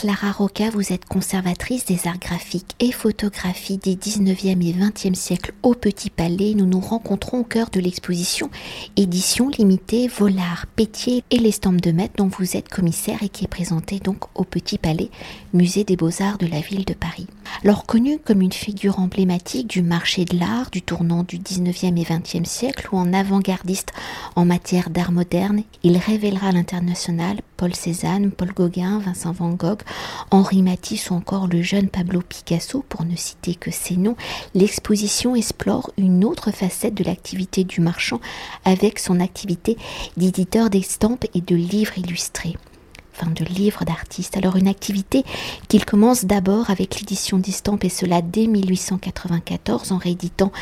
Clara Roca, vous êtes conservatrice des arts graphiques et photographies des 19e et 20e siècles au Petit Palais. Nous nous rencontrons au cœur de l'exposition édition limitée Volard, Pétier et l'estampes de maître dont vous êtes commissaire et qui est présentée donc au Petit Palais, musée des beaux-arts de la ville de Paris. Alors connu comme une figure emblématique du marché de l'art du tournant du 19e et 20e siècle ou en avant-gardiste en matière d'art moderne, il révélera l'international Paul Cézanne, Paul Gauguin, Vincent Van Gogh, Henri Matisse ou encore le jeune Pablo Picasso, pour ne citer que ces noms, l'exposition explore une autre facette de l'activité du marchand avec son activité d'éditeur d'estampes et de livres illustrés de livres d'artistes. Alors une activité qu'il commence d'abord avec l'édition d'estampes et cela dès 1894 en rééditant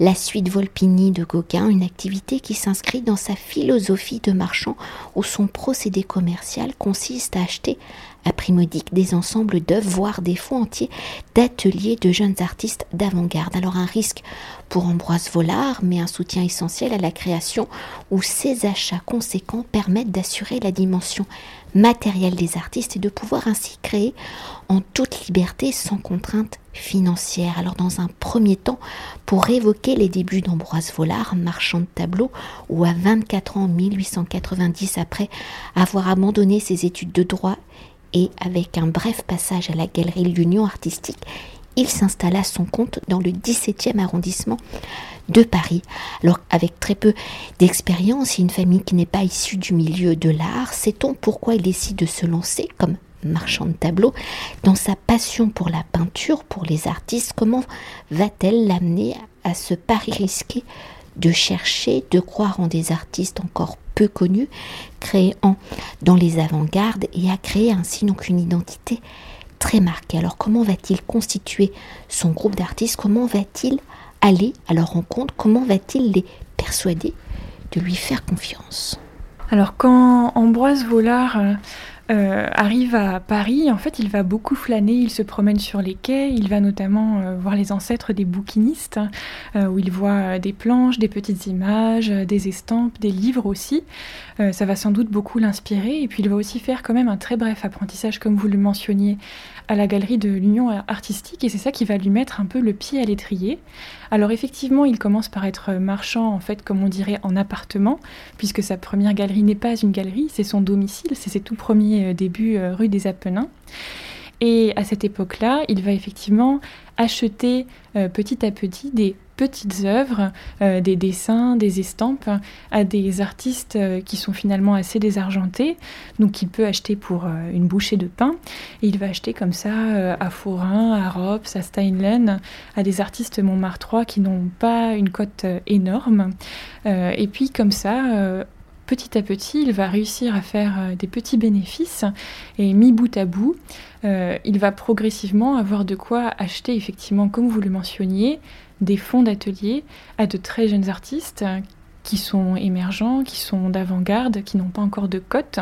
la suite Volpini de Gauguin, une activité qui s'inscrit dans sa philosophie de marchand où son procédé commercial consiste à acheter à prix modique des ensembles d'œuvres, voire des fonds entiers d'ateliers de jeunes artistes d'avant-garde. Alors un risque pour Ambroise Vollard, mais un soutien essentiel à la création où ces achats conséquents permettent d'assurer la dimension matérielle des artistes et de pouvoir ainsi créer en toute liberté sans contrainte financière. Alors dans un premier temps, pour évoquer les débuts d'Ambroise Vollard, marchand de tableaux, où à 24 ans, 1890, après avoir abandonné ses études de droit et avec un bref passage à la galerie L'Union artistique, il s'installa à son compte dans le 17e arrondissement de Paris. Alors avec très peu d'expérience et une famille qui n'est pas issue du milieu de l'art, sait-on pourquoi il décide de se lancer comme marchand de tableaux dans sa passion pour la peinture, pour les artistes? Comment va-t-elle l'amener à ce pari risqué de chercher, de croire en des artistes encore peu connus, créant dans les avant-gardes et à créer ainsi donc une identité très marquée? Alors comment va-t-il constituer son groupe d'artistes? Comment va-t-il aller à leur rencontre Comment va-t-il les persuader de lui faire confiance? Alors quand Ambroise Vollard euh, euh, arrive à Paris, en fait, il va beaucoup flâner, il se promène sur les quais, il va notamment euh, voir les ancêtres des bouquinistes, où il voit des planches, des petites images, des estampes, des livres aussi. ça va sans doute beaucoup l'inspirer, et puis il va aussi faire quand même un très bref apprentissage, comme vous le mentionniez, à la galerie de l'Union artistique, et c'est ça qui va lui mettre un peu le pied à l'étrier. Alors effectivement, il commence par être marchand, en fait, comme on dirait, en appartement, puisque sa première galerie n'est pas une galerie, c'est son domicile, c'est ses tout premiers euh, débuts euh, rue des Apennins. Et à cette époque-là, il va effectivement acheter euh, petit à petit des petites œuvres, euh, des dessins, des estampes à des artistes euh, qui sont finalement assez désargentés, donc il peut acheter pour une bouchée de pain, et il va acheter comme ça à Forain, à Rops, à Steinlen, à des artistes Montmartrois qui n'ont pas une cote énorme, et puis comme ça, petit à petit, il va réussir à faire euh, des petits bénéfices. Et mis bout à bout, euh, il va progressivement avoir de quoi acheter effectivement, comme vous le mentionniez, des fonds d'atelier à de très jeunes artistes qui sont émergents, qui sont d'avant-garde, qui n'ont pas encore de cote,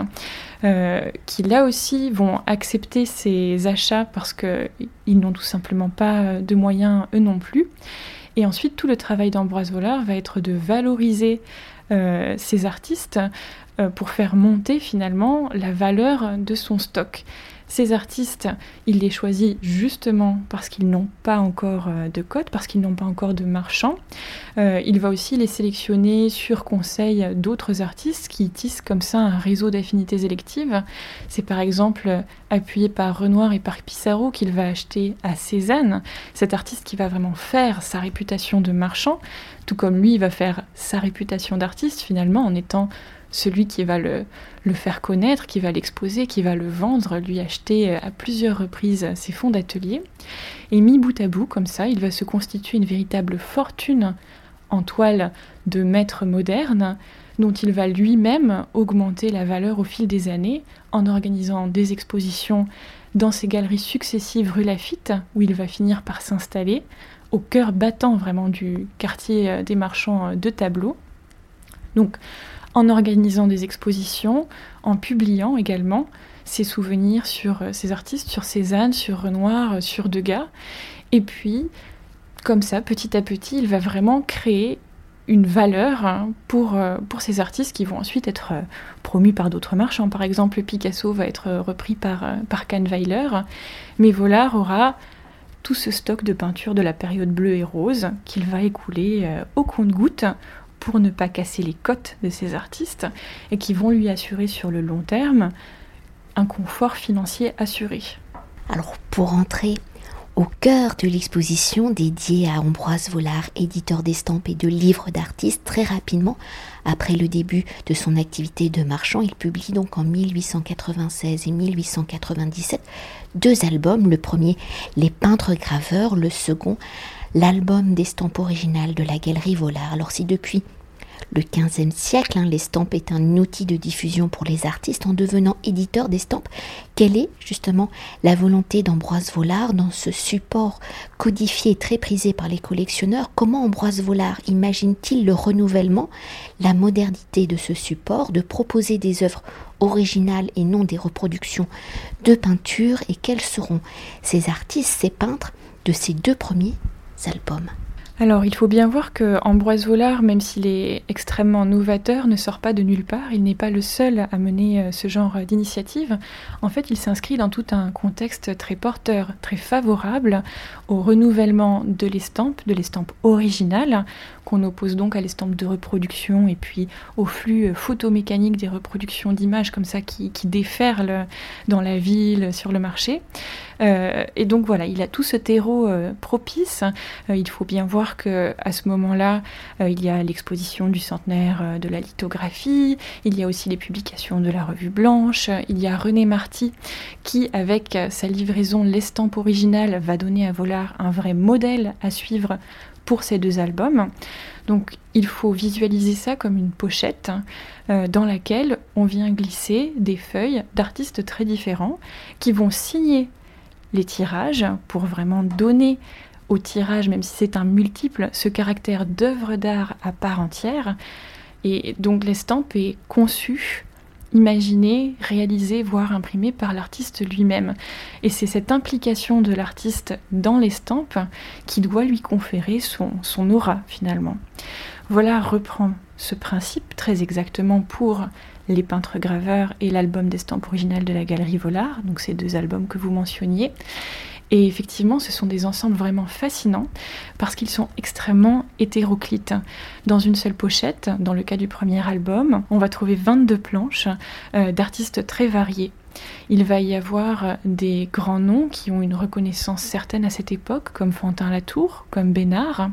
euh, qui là aussi vont accepter ces achats parce qu'ils n'ont tout simplement pas de moyens eux non plus. Et ensuite, tout le travail d'Ambroise Vollard va être de valoriser euh, ces artistes euh, pour faire monter finalement la valeur de son stock. Ces artistes, il les choisit justement parce qu'ils n'ont pas encore euh, de code, parce qu'ils n'ont pas encore de marchands. il va aussi les sélectionner sur conseil d'autres artistes qui tissent comme ça un réseau d'affinités électives. C'est par exemple appuyé par Renoir et par Pissarro qu'il va acheter à Cézanne, cet artiste qui va vraiment faire sa réputation de marchand, tout comme lui, va faire sa réputation d'artiste finalement en étant celui qui va le, faire connaître, qui va l'exposer, qui va le vendre, lui acheter euh, à plusieurs reprises ses fonds d'atelier. Et mis bout à bout, comme ça, il va se constituer une véritable fortune en toile de maître moderne, dont il va lui-même augmenter la valeur au fil des années en organisant des expositions dans ses galeries successives rue Lafitte, où il va finir par s'installer, au cœur battant vraiment du quartier euh, des marchands euh, de tableaux. Donc, en organisant des expositions, en publiant également ses souvenirs sur ces euh, artistes, sur Cézanne, sur Renoir, sur Degas. Et puis, comme ça, petit à petit, il va vraiment créer une valeur hein, pour, euh, pour ces artistes qui vont ensuite être euh, promus par d'autres marchands. Par exemple, Picasso va être repris par, par Kahnweiler, mais Vollard aura tout ce stock de peintures de la période bleue et rose qu'il va écouler au compte-goutte pour ne pas casser les cotes de ces artistes et qui vont lui assurer sur le long terme un confort financier assuré. Alors pour entrer au cœur de l'exposition dédiée à Ambroise Vollard, éditeur d'estampes et de livres d'artistes, très rapidement, après le début de son activité de marchand, il publie donc en 1896 et 1897 deux albums. Le premier, Les peintres graveurs, le second, l'album d'estampes originales de la galerie Vollard. Alors depuis le XVe siècle, hein, l'estampe est un outil de diffusion pour les artistes en devenant éditeur d'estampes. Quelle est justement la volonté d'Ambroise Vollard dans ce support codifié et très prisé par les collectionneurs? Comment Ambroise Vollard imagine-t-il le renouvellement, la modernité de ce support, de proposer des œuvres originales et non des reproductions de peintures et quels seront ces artistes, ces peintres de ces deux premiers albums? Alors, il faut bien voir que Ambroise Vollard, même s'il est extrêmement novateur, ne sort pas de nulle part. Il n'est pas le seul à mener euh, ce genre d'initiative. En fait, il s'inscrit dans tout un contexte très porteur, très favorable au renouvellement de l'estampe, de l'estampe originale, qu'on oppose donc à l'estampe de reproduction et puis au flux euh, photomécanique des reproductions d'images comme ça qui, qui déferlent dans la ville, sur le marché. Euh, et donc voilà, il a tout ce terreau euh, propice. Euh, il faut bien voir que à ce moment-là, il y a l'exposition du centenaire de la lithographie, il y a aussi les publications de la Revue Blanche, il y a René Marty qui, avec sa livraison L'estampe originale, va donner à Vollard un vrai modèle à suivre pour ces deux albums. Donc il faut visualiser ça comme une pochette dans laquelle on vient glisser des feuilles d'artistes très différents qui vont signer les tirages pour vraiment donner au tirage, même si c'est un multiple, ce caractère d'œuvre d'art à part entière. Et donc l'estampe est conçue, imaginée, réalisée, voire imprimée par l'artiste lui-même. Et c'est cette implication de l'artiste dans l'estampe qui doit lui conférer son, aura finalement. Voilà reprend ce principe très exactement pour les peintres graveurs et l'album d'estampes originales de la galerie Vollard, donc ces deux albums que vous mentionniez. Et effectivement, ce sont des ensembles vraiment fascinants parce qu'ils sont extrêmement hétéroclites. Dans une seule pochette, dans le cas du premier album, on va trouver 22 planches euh, d'artistes très variés. Il va y avoir des grands noms qui ont une reconnaissance certaine à cette époque, comme Fantin Latour, comme Bénard.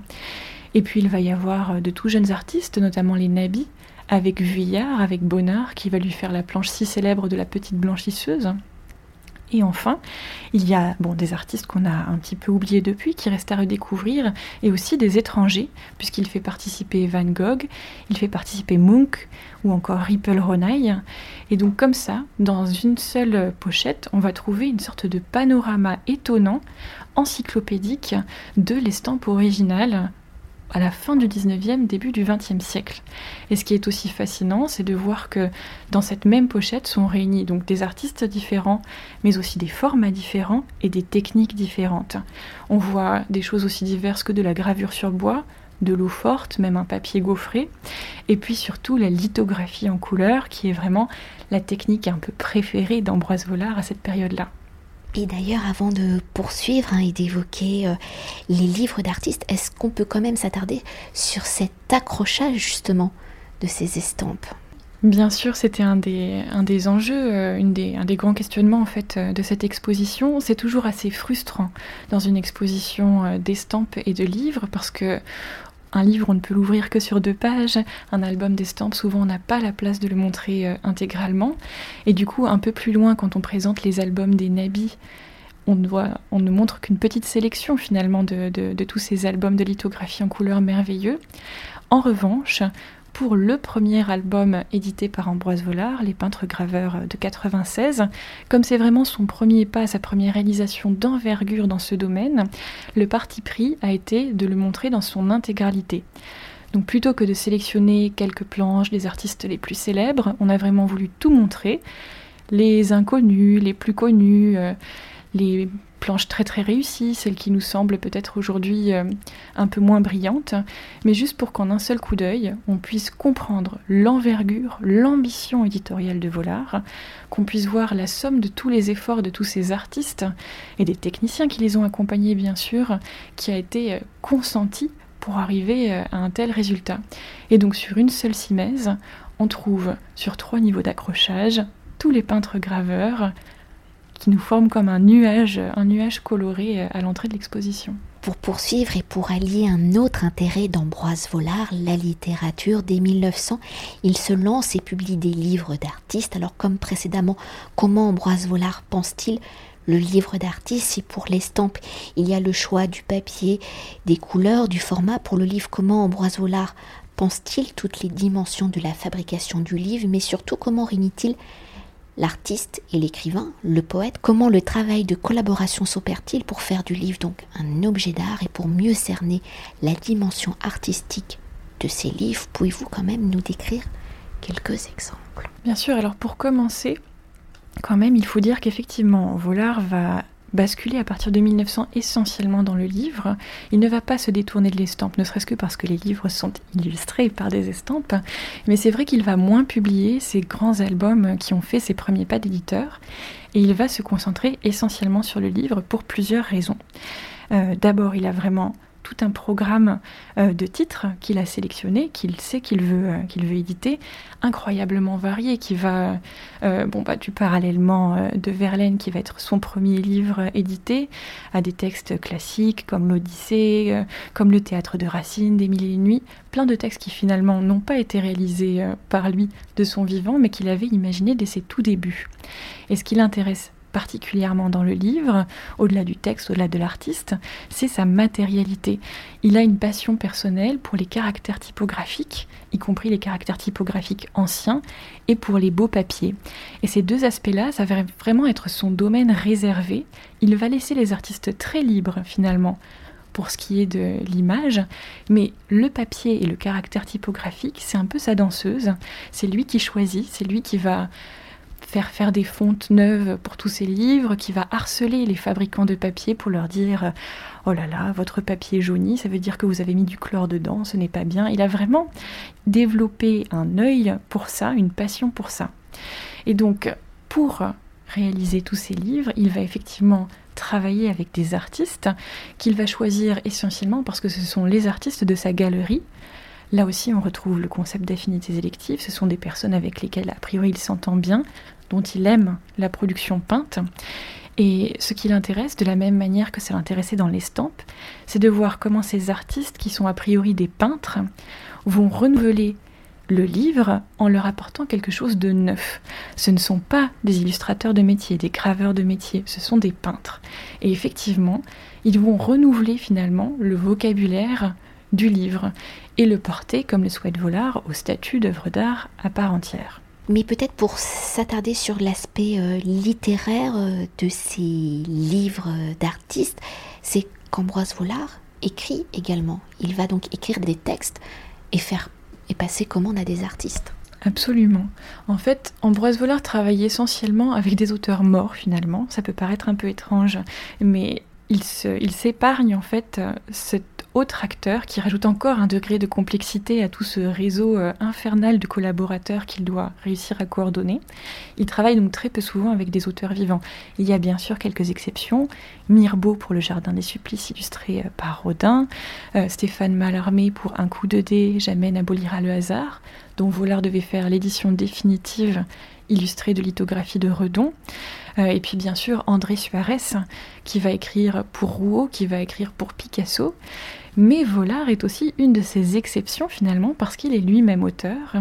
Et puis il va y avoir de tout jeunes artistes, notamment les Nabis, avec Vuillard, avec Bonnard, qui va lui faire la planche si célèbre de la petite blanchisseuse. Et enfin, il y a bon, des artistes qu'on a un petit peu oubliés depuis, qui restent à redécouvrir, et aussi des étrangers, puisqu'il fait participer Van Gogh, il fait participer Munch, ou encore Ripple Ronay. Et donc comme ça, dans une seule pochette, on va trouver une sorte de panorama étonnant, encyclopédique, de l'estampe originale à la fin du 19e, début du 20e siècle. Et ce qui est aussi fascinant, c'est de voir que dans cette même pochette sont réunis donc des artistes différents, mais aussi des formats différents et des techniques différentes. On voit des choses aussi diverses que de la gravure sur bois, de l'eau forte, même un papier gaufré, et puis surtout la lithographie en couleur, qui est vraiment la technique un peu préférée d'Ambroise Vollard à cette période-là. Et d'ailleurs, avant de poursuivre hein, et d'évoquer euh, les livres d'artistes, est-ce qu'on peut quand même s'attarder sur cet accrochage justement de ces estampes? Bien sûr, c'était un des, enjeux, euh, un des grands questionnements en fait euh, de cette exposition. C'est toujours assez frustrant dans une exposition d'estampes et de livres parce que un livre, on ne peut l'ouvrir que sur deux pages. Un album d'estampes, souvent, on n'a pas la place de le montrer euh, intégralement. Et du coup, un peu plus loin, quand on présente les albums des Nabis, on, on ne montre qu'une petite sélection finalement de, tous ces albums de lithographie en couleur merveilleux. En revanche, pour le premier album édité par Ambroise Vollard, Les peintres graveurs de 96. Comme c'est vraiment son premier pas, sa première réalisation d'envergure dans ce domaine, le parti pris a été de le montrer dans son intégralité. Donc plutôt que de sélectionner quelques planches des artistes les plus célèbres, on a vraiment voulu tout montrer, les inconnus, les plus connus, euh, les planches très très réussies, celles qui nous semblent peut-être aujourd'hui euh, un peu moins brillantes, mais juste pour qu'en un seul coup d'œil, on puisse comprendre l'envergure, l'ambition éditoriale de Volard, qu'on puisse voir la somme de tous les efforts de tous ces artistes et des techniciens qui les ont accompagnés bien sûr, qui a été euh, consenti pour arriver euh, à un tel résultat. Et donc sur une seule simèse, on trouve sur trois niveaux d'accrochage tous les peintres graveurs, qui nous forme comme un nuage, un nuage coloré à l'entrée de l'exposition. Pour poursuivre et pour allier un autre intérêt d'Ambroise Vollard, la littérature, dès 1900, il se lance et publie des livres d'artistes. Alors comme précédemment, comment Ambroise Vollard pense-t-il le livre d'artiste, si pour l'estampe, il y a le choix du papier, des couleurs, du format. Pour le livre, comment Ambroise Vollard pense-t-il toutes les dimensions de la fabrication du livre, mais surtout comment réunit-il l'artiste et l'écrivain, le poète, comment le travail de collaboration s'opère-t-il pour faire du livre donc un objet d'art et pour mieux cerner la dimension artistique de ces livres, pouvez-vous quand même nous décrire quelques exemples? Bien sûr, alors pour commencer, quand même, il faut dire qu'effectivement, Volard va basculer à partir de 1900 essentiellement dans le livre. Il ne va pas se détourner de l'estampe, ne serait-ce que parce que les livres sont illustrés par des estampes, mais c'est vrai qu'il va moins publier ces grands albums qui ont fait ses premiers pas d'éditeur, et il va se concentrer essentiellement sur le livre pour plusieurs raisons. Euh, d'abord, il a vraiment tout un programme euh, de titres qu'il a sélectionné, qu'il sait qu'il veut, euh, qu'il veut éditer, incroyablement varié, qui va euh, bon, bah, du parallèlement de Verlaine, qui va être son premier livre édité, à des textes classiques comme l'Odyssée, comme le théâtre de Racine, des Mille et une Nuits, plein de textes qui finalement n'ont pas été réalisés par lui de son vivant, mais qu'il avait imaginé dès ses tout débuts. Et ce qui l'intéresse particulièrement dans le livre, au-delà du texte, au-delà de l'artiste, c'est sa matérialité. Il a une passion personnelle pour les caractères typographiques, y compris les caractères typographiques anciens, et pour les beaux papiers. Et ces deux aspects-là, ça va vraiment être son domaine réservé. Il va laisser les artistes très libres, finalement, pour ce qui est de l'image, mais le papier et le caractère typographique, c'est un peu sa danseuse. C'est lui qui choisit, c'est lui qui va faire faire des fontes neuves pour tous ses livres, qui va harceler les fabricants de papier pour leur dire Oh là là, votre papier jauni, ça veut dire que vous avez mis du chlore dedans, ce n'est pas bien. Il a vraiment développé un œil pour ça, une passion pour ça. Et donc, pour réaliser tous ces livres, il va effectivement travailler avec des artistes qu'il va choisir essentiellement parce que ce sont les artistes de sa galerie Là aussi, on retrouve le concept d'affinités électives. Ce sont des personnes avec lesquelles, a priori, il s'entend bien, dont il aime la production peinte. Et ce qui l'intéresse, de la même manière que ça l'intéressait dans l'estampe, c'est de voir comment ces artistes, qui sont a priori des peintres, vont renouveler le livre en leur apportant quelque chose de neuf. Ce ne sont pas des illustrateurs de métier, des graveurs de métier, ce sont des peintres. Et effectivement, ils vont renouveler finalement le vocabulaire du livre et le porter, comme le souhaite Volard, au statut d'œuvre d'art à part entière. Mais peut-être pour s'attarder sur l'aspect euh, littéraire euh, de ces livres d'artistes, c'est qu'Ambroise Vollard écrit également. Il va donc écrire des textes et faire et passer commande à des artistes. Absolument. En fait, Ambroise Vollard travaille essentiellement avec des auteurs morts finalement. Ça peut paraître un peu étrange, mais il s'épargne il en fait euh, cette autre acteur qui rajoute encore un degré de complexité à tout ce réseau euh, infernal de collaborateurs qu'il doit réussir à coordonner. Il travaille donc très peu souvent avec des auteurs vivants. Il y a bien sûr quelques exceptions. Mirbeau pour Le Jardin des Supplices illustré euh, par Rodin, euh, Stéphane Mallarmé pour Un coup de dé, Jamais n'abolira le hasard, dont Vollard devait faire l'édition définitive illustrée de lithographie de Redon. et puis bien sûr André Suarez qui va écrire pour Rouault, qui va écrire pour Picasso. Mais Vollard est aussi une de ces exceptions finalement parce qu'il est lui-même auteur.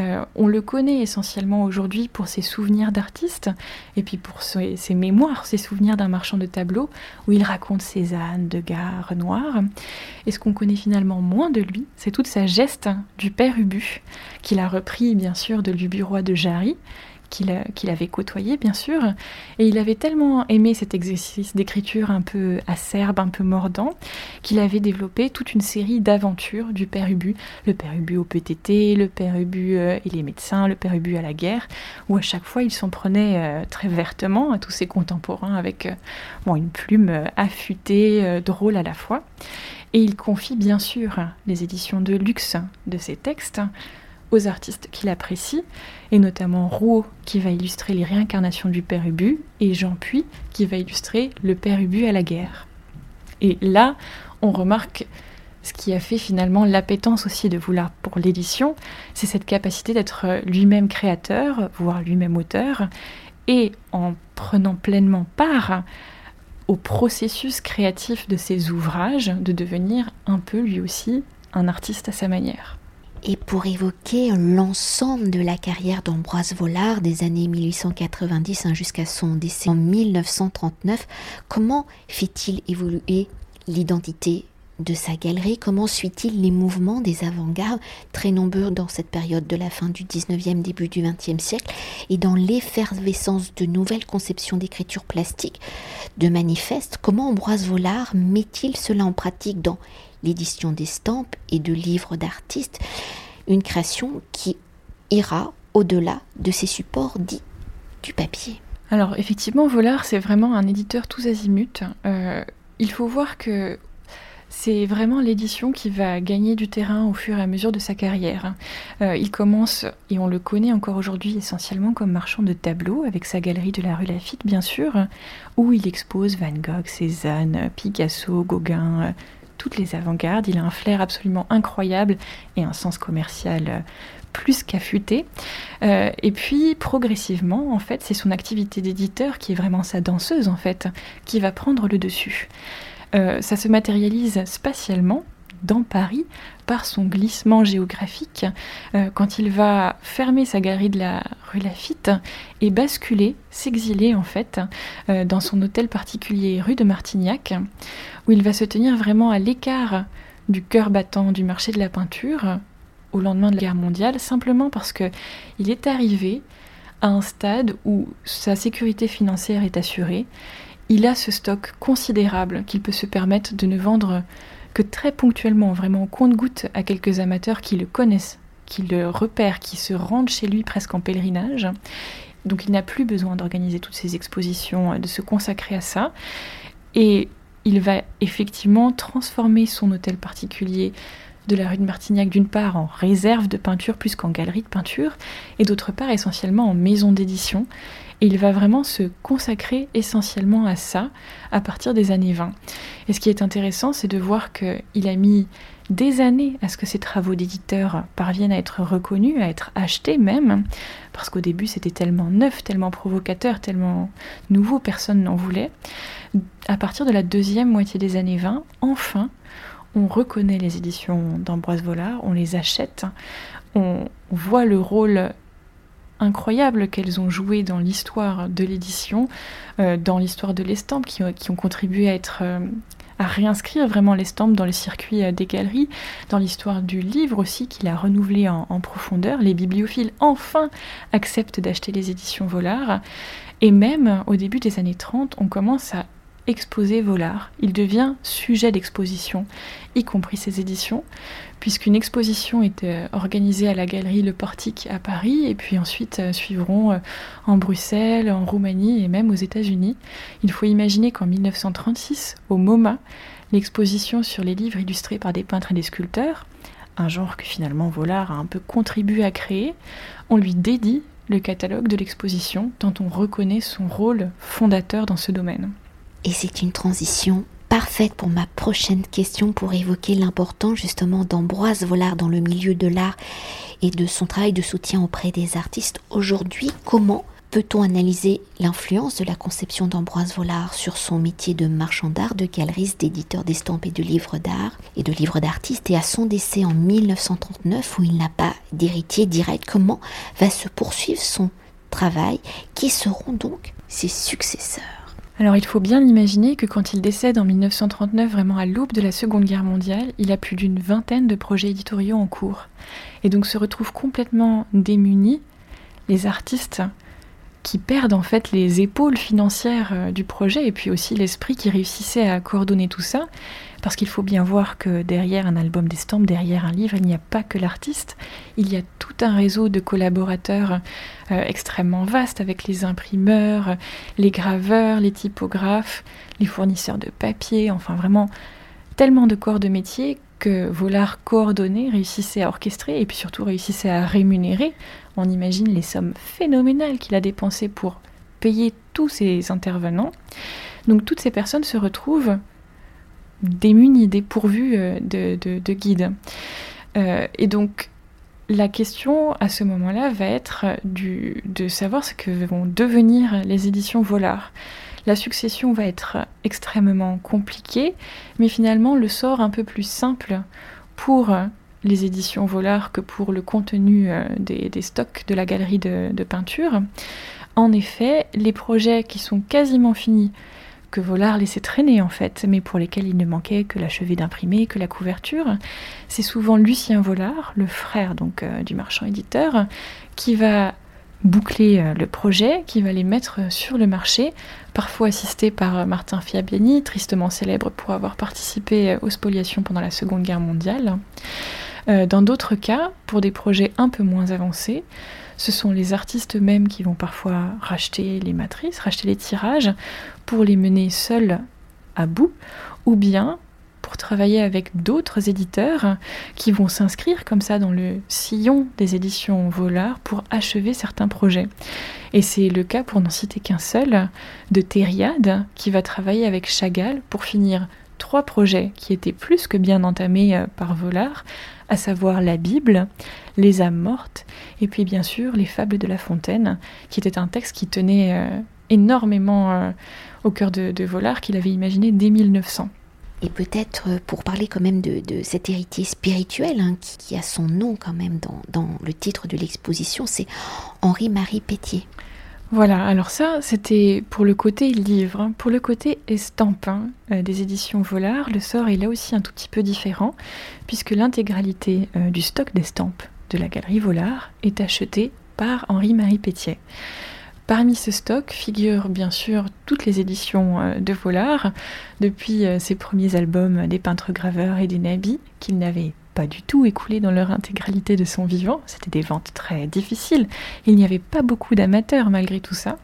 Euh, on le connaît essentiellement aujourd'hui pour ses souvenirs d'artiste et puis pour ses, mémoires, ses souvenirs d'un marchand de tableaux où il raconte Cézanne, Degas, Renoir. Et ce qu'on connaît finalement moins de lui, c'est toute sa geste du père Ubu qu'il a repris bien sûr de l'Ubu roi de Jarry qu'il avait côtoyé, bien sûr. Et il avait tellement aimé cet exercice d'écriture un peu acerbe, un peu mordant, qu'il avait développé toute une série d'aventures du père Ubu. Le père Ubu au PTT, le père Ubu euh, et les médecins, le père Ubu à la guerre, où à chaque fois il s'en prenait euh, très vertement à tous ses contemporains avec bon, une plume affûtée, drôle à la fois. Et il confie bien sûr les éditions de luxe de ses textes aux artistes qu'il apprécie, et notamment Rouault qui va illustrer les réincarnations du Père Ubu, et Jean Puy qui va illustrer le Père Ubu à la guerre. Et là, on remarque ce qui a fait finalement l'appétence aussi de Voulard pour l'édition, c'est cette capacité d'être lui-même créateur, voire lui-même auteur, et en prenant pleinement part au processus créatif de ses ouvrages, de devenir un peu lui aussi un artiste à sa manière. Et pour évoquer l'ensemble de la carrière d'Ambroise Vollard des années 1890 hein, jusqu'à son décès en 1939, comment fait-il évoluer l'identité de sa galerie? Comment suit-il les mouvements des avant-gardes, très nombreux dans cette période de la fin du 19e, début du 20e siècle, et dans l'effervescence de nouvelles conceptions d'écriture plastique, de manifestes? Comment Ambroise Vollard met-il cela en pratique dans l'édition d'estampes et de livres d'artistes, une création qui ira au-delà de ces supports dits du papier. Alors effectivement, Vollard, c'est vraiment un éditeur tous azimuts. Euh, il faut voir que c'est vraiment l'édition qui va gagner du terrain au fur et à mesure de sa carrière. Euh, il commence, et on le connaît encore aujourd'hui essentiellement comme marchand de tableaux, avec sa galerie de la rue Lafitte bien sûr, où il expose Van Gogh, Cézanne, Picasso, Gauguin, toutes les avant-gardes. Il a un flair absolument incroyable et un sens commercial euh, plus qu'affûté. Euh, et puis progressivement, en fait, c'est son activité d'éditeur qui est vraiment sa danseuse en fait, qui va prendre le dessus. Euh, ça se matérialise spatialement dans Paris par son glissement géographique. Euh, quand il va fermer sa galerie de la rue Lafitte et basculer, s'exiler en fait euh, dans son hôtel particulier rue de Martignac où il va se tenir vraiment à l'écart du cœur battant du marché de la peinture au lendemain de la guerre mondiale simplement parce que il est arrivé à un stade où sa sécurité financière est assurée. Il a ce stock considérable qu'il peut se permettre de ne vendre très ponctuellement, vraiment au compte-goutte à quelques amateurs qui le connaissent, qui le repèrent, qui se rendent chez lui presque en pèlerinage. Donc il n'a plus besoin d'organiser toutes ces expositions, de se consacrer à ça. Et il va effectivement transformer son hôtel particulier de la rue de Martignac d'une part en réserve de peinture plus qu'en galerie de peinture, et d'autre part essentiellement en maison d'édition. Et il va vraiment se consacrer essentiellement à ça à partir des années 20. Et ce qui est intéressant, c'est de voir qu'il a mis des années à ce que ses travaux d'éditeur parviennent à être reconnus, à être achetés même, parce qu'au début c'était tellement neuf, tellement provocateur, tellement nouveau, personne n'en voulait. À partir de la deuxième moitié des années 20, enfin, on reconnaît les éditions d'Ambroise Vollard, on les achète, on voit le rôle incroyable qu'elles ont joué dans l'histoire de l'édition, euh, dans l'histoire de l'estampe, qui, ont contribué à être euh, à réinscrire vraiment l'estampe dans le circuit euh, des galeries, dans l'histoire du livre aussi qu'il a renouvelé en, profondeur. Les bibliophiles enfin acceptent d'acheter les éditions Vollard. Et même au début des années 30, on commence à exposer Vollard. Il devient sujet d'exposition, y compris ses éditions, puisqu'une exposition est euh, organisée à la galerie Le Portique à Paris, et puis ensuite euh, suivront euh, en Bruxelles, en Roumanie et même aux États-Unis. Il faut imaginer qu'en 1936, au MoMA, l'exposition sur les livres illustrés par des peintres et des sculpteurs, un genre que finalement Vollard a un peu contribué à créer, on lui dédie le catalogue de l'exposition, tant on reconnaît son rôle fondateur dans ce domaine. Et c'est une transition parfaite pour ma prochaine question pour évoquer l'importance justement d'Ambroise Vollard dans le milieu de l'art et de son travail de soutien auprès des artistes. Aujourd'hui, comment peut-on analyser l'influence de la conception d'Ambroise Vollard sur son métier de marchand d'art, de galeriste, d'éditeur d'estampes et de livres d'art et de livres d'artistes et à son décès en 1939 où il n'a pas d'héritier direct, comment va se poursuivre son travail? Qui seront donc ses successeurs? Alors il faut bien l'imaginer que quand il décède en 1939, vraiment à l'aube de la Seconde Guerre mondiale, il a plus d'une vingtaine de projets éditoriaux en cours. Et donc se retrouve complètement démuni les artistes qui perdent en fait les épaules financières euh, du projet et puis aussi l'esprit qui réussissait à coordonner tout ça. Parce qu'il faut bien voir que derrière un album d'estampes, derrière un livre, il n'y a pas que l'artiste, il y a tout un réseau de collaborateurs euh, extrêmement vaste avec les imprimeurs, les graveurs, les typographes, les fournisseurs de papier, enfin vraiment tellement de corps de métier que Volard coordonnait, réussissait à orchestrer et puis surtout réussissait à rémunérer. On imagine les sommes phénoménales qu'il a dépensées pour payer tous ces intervenants. Donc toutes ces personnes se retrouvent démunies, dépourvues euh, de, de, guides. Euh, et donc la question à ce moment-là va être de savoir ce que vont devenir les éditions Volard. La succession va être extrêmement compliquée, mais finalement le sort un peu plus simple pour les éditions Volard que pour le contenu euh, des, stocks de la galerie de, peinture. En effet, les projets qui sont quasiment finis, que Volard laissait traîner en fait, mais pour lesquels il ne manquait que l'achevé d'imprimer, que la couverture, c'est souvent Lucien Volard, le frère donc euh, du marchand éditeur, qui va boucler euh, le projet, qui va les mettre sur le marché, parfois assisté par Martin Fiabiani, tristement célèbre pour avoir participé aux spoliations pendant la Seconde Guerre mondiale. Dans d'autres cas, pour des projets un peu moins avancés, ce sont les artistes eux-mêmes qui vont parfois racheter les matrices, racheter les tirages, pour les mener seuls à bout, ou bien pour travailler avec d'autres éditeurs qui vont s'inscrire comme ça dans le sillon des éditions Volard pour achever certains projets. Et c'est le cas, pour n'en citer qu'un seul, de Thériade qui va travailler avec Chagall pour finir trois projets qui étaient plus que bien entamés euh, par Volard, à savoir la Bible, les âmes mortes, et puis bien sûr les fables de La Fontaine, qui était un texte qui tenait euh, énormément euh, au cœur de, de Volard, qu'il avait imaginé dès 1900. Et peut-être euh, pour parler quand même de, cet héritier spirituel hein, qui, a son nom quand même dans, le titre de l'exposition, c'est Henri-Marie Pétier. Voilà, alors ça c'était pour le côté livre. Hein. Pour le côté estampe hein, des éditions Volard, le sort est là aussi un tout petit peu différent, puisque l'intégralité euh, du stock d'estampes de la galerie Volard est achetée par Henri-Marie Pétier. Parmi ce stock figurent bien sûr toutes les éditions euh, de Volard, depuis ses premiers albums des peintres graveurs et des nabis, qu'il n'avait du tout écoulés dans leur intégralité de son vivant. C'était des ventes très difficiles. Il n'y avait pas beaucoup d'amateurs malgré tout ça.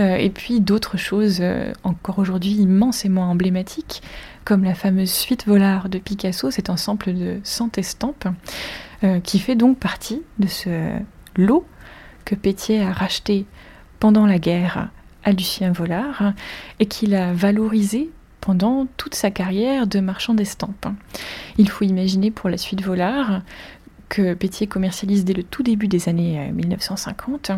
Euh, et puis d'autres choses encore aujourd'hui immensément emblématiques, comme la fameuse suite Volard de Picasso, cet ensemble de 100 estampes, qui fait donc partie de ce lot que Pétier a racheté pendant la guerre à Lucien Volard et qu'il a valorisé pendant toute sa carrière de marchand d'estampes. Il faut imaginer pour la suite Volard que Pétier commercialise dès le tout début des années 1950, euh,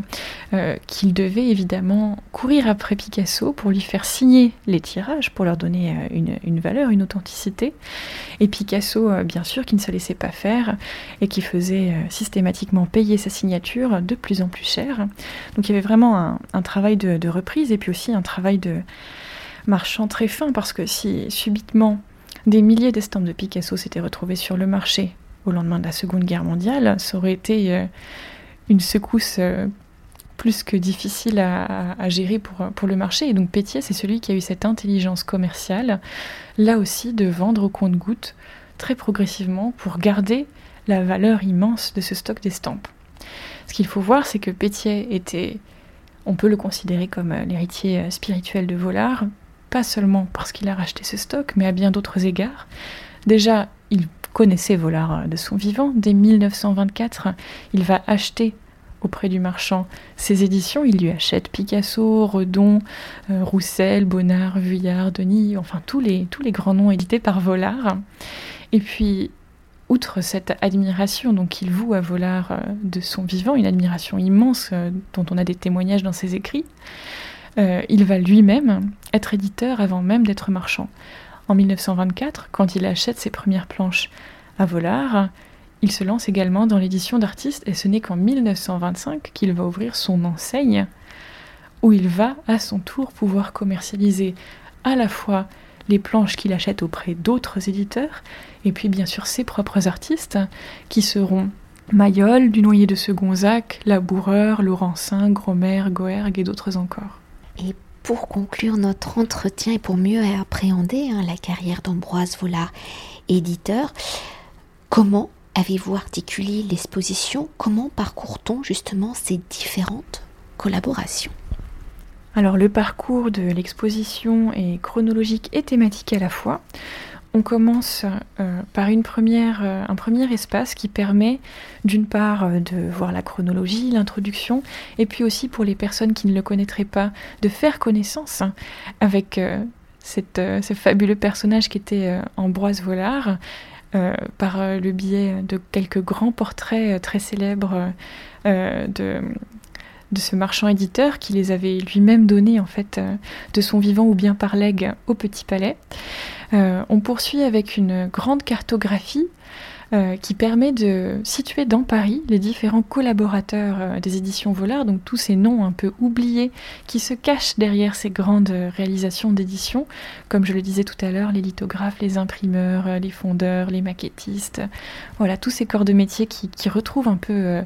euh, qu'il devait évidemment courir après Picasso pour lui faire signer les tirages, pour leur donner euh, une, valeur, une authenticité. Et Picasso, bien sûr, qui ne se laissait pas faire et qui faisait systématiquement payer sa signature de plus en plus cher. Donc il y avait vraiment un, travail de reprise et puis aussi un travail de marchand très fin, parce que si subitement des milliers d'estampes de Picasso s'étaient retrouvées sur le marché au lendemain de la Seconde Guerre mondiale, ça aurait été euh, une secousse euh, plus que difficile à, gérer pour, pour, le marché. Et donc Pétier, c'est celui qui a eu cette intelligence commerciale, là aussi, de vendre au compte-goutte très progressivement pour garder la valeur immense de ce stock d'estampes. Ce qu'il faut voir, c'est que Pétier était, on peut le considérer comme euh, l'héritier spirituel de Volard, pas seulement parce qu'il a racheté ce stock, mais à bien d'autres égards. Déjà, il connaissait Volard de son vivant. Dès 1924, il va acheter auprès du marchand ses éditions. Il lui achète Picasso, Redon, euh, Roussel, Bonnard, Vuillard, Denis, enfin tous les, grands noms édités par Volard. Et puis, outre cette admiration donc qu'il voue à Volard euh, de son vivant, une admiration immense euh, dont on a des témoignages dans ses écrits, il va lui-même être éditeur avant même d'être marchand. En 1924, quand il achète ses premières planches à Volard, il se lance également dans l'édition d'artistes et ce n'est qu'en 1925 qu'il va ouvrir son enseigne où il va à son tour pouvoir commercialiser à la fois les planches qu'il achète auprès d'autres éditeurs et puis bien sûr ses propres artistes qui seront Mayol, du noyer de Segonzac, Laboureur, Laurencin, Gromer, Goergue et d'autres encore. Et pour conclure notre entretien et pour mieux appréhender hein, la carrière d'Ambroise Vollard, éditeur, comment avez-vous articulé l'exposition? Comment parcourt-on justement ces différentes collaborations? Alors le parcours de l'exposition est chronologique et thématique à la fois. On commence euh, par euh, un premier espace qui permet d'une part euh, de voir la chronologie, l'introduction, et puis aussi pour les personnes qui ne le connaîtraient pas, de faire connaissance hein, avec ce fabuleux personnage qui était Ambroise Vollard, par le biais de quelques grands portraits très célèbres de, de ce marchand éditeur qui les avait lui-même donnés en fait de son vivant ou bien par legs au Petit Palais. Euh, on poursuit avec une grande cartographie euh, qui permet de situer dans Paris les différents collaborateurs euh, des éditions Volard, donc tous ces noms un peu oubliés qui se cachent derrière ces grandes réalisations d'édition, comme je le disais tout à l'heure, les lithographes, les imprimeurs, les fondeurs, les maquettistes, voilà, tous ces corps de métier qui, qui retrouvent un peu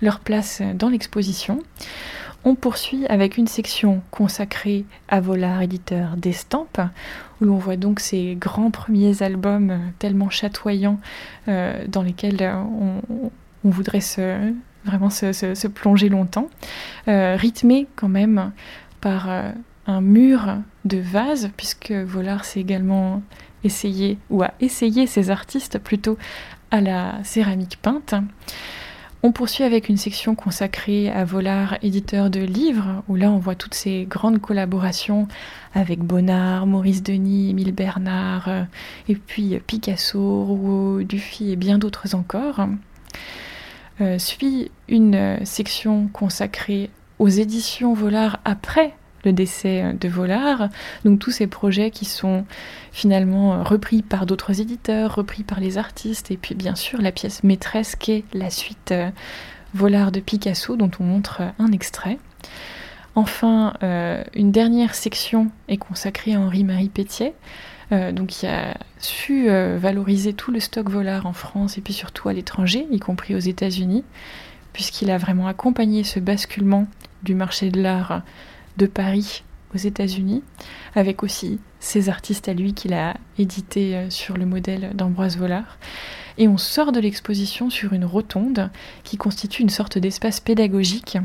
leur place dans l'exposition. On poursuit avec une section consacrée à Volard, éditeur d'estampes, où l'on voit donc ces grands premiers albums euh, tellement chatoyants euh, dans lesquels euh, on, voudrait vraiment se, plonger longtemps, rythmé quand même par un mur de vases, puisque Volard s'est également essayé, ou a essayé ses artistes plutôt, à la céramique peinte. On poursuit avec une section consacrée à Volard, éditeur de livres, où là on voit toutes ces grandes collaborations avec Bonnard, Maurice Denis, Émile Bernard, euh, et puis Picasso, Rouault, Dufy et bien d'autres encore. Euh, suit une section consacrée aux éditions Volard après le décès euh, de Volard. Donc tous ces projets qui sont finalement euh, repris par d'autres éditeurs, repris par les artistes, et puis bien sûr la pièce maîtresse qui est la suite euh, Volard de Picasso dont on montre un extrait. Enfin, une dernière section est consacrée à Henri-Marie Pétier, donc qui a su valoriser tout le stock Volard en France et puis surtout à l'étranger, y compris aux États-Unis, puisqu'il a vraiment accompagné ce basculement du marché de l'art de Paris aux États-Unis, avec aussi ses artistes à lui qu'il a édité euh, sur le modèle d'Ambroise Vollard. Et on sort de l'exposition sur une rotonde qui constitue une sorte d'espace pédagogique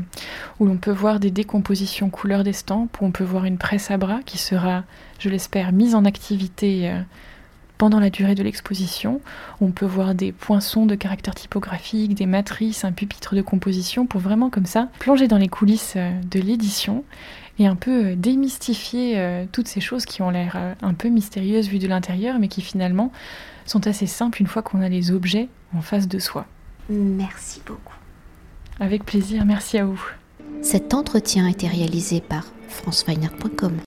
où l'on peut voir des décompositions couleurs d'estampes, où on peut voir une presse à bras qui sera, je l'espère, mise en activité euh, pendant la durée de l'exposition. On peut voir des poinçons de caractère typographique, des matrices, un pupitre de composition pour vraiment comme ça plonger dans les coulisses euh, de l'édition et un peu euh, démystifier euh, toutes ces choses qui ont l'air euh, un peu mystérieuses vues de l'intérieur, mais qui finalement sont assez simples une fois qu'on a les objets en face de soi. Merci beaucoup. Avec plaisir, merci à vous. Cet entretien a été réalisé par franceweiner.com.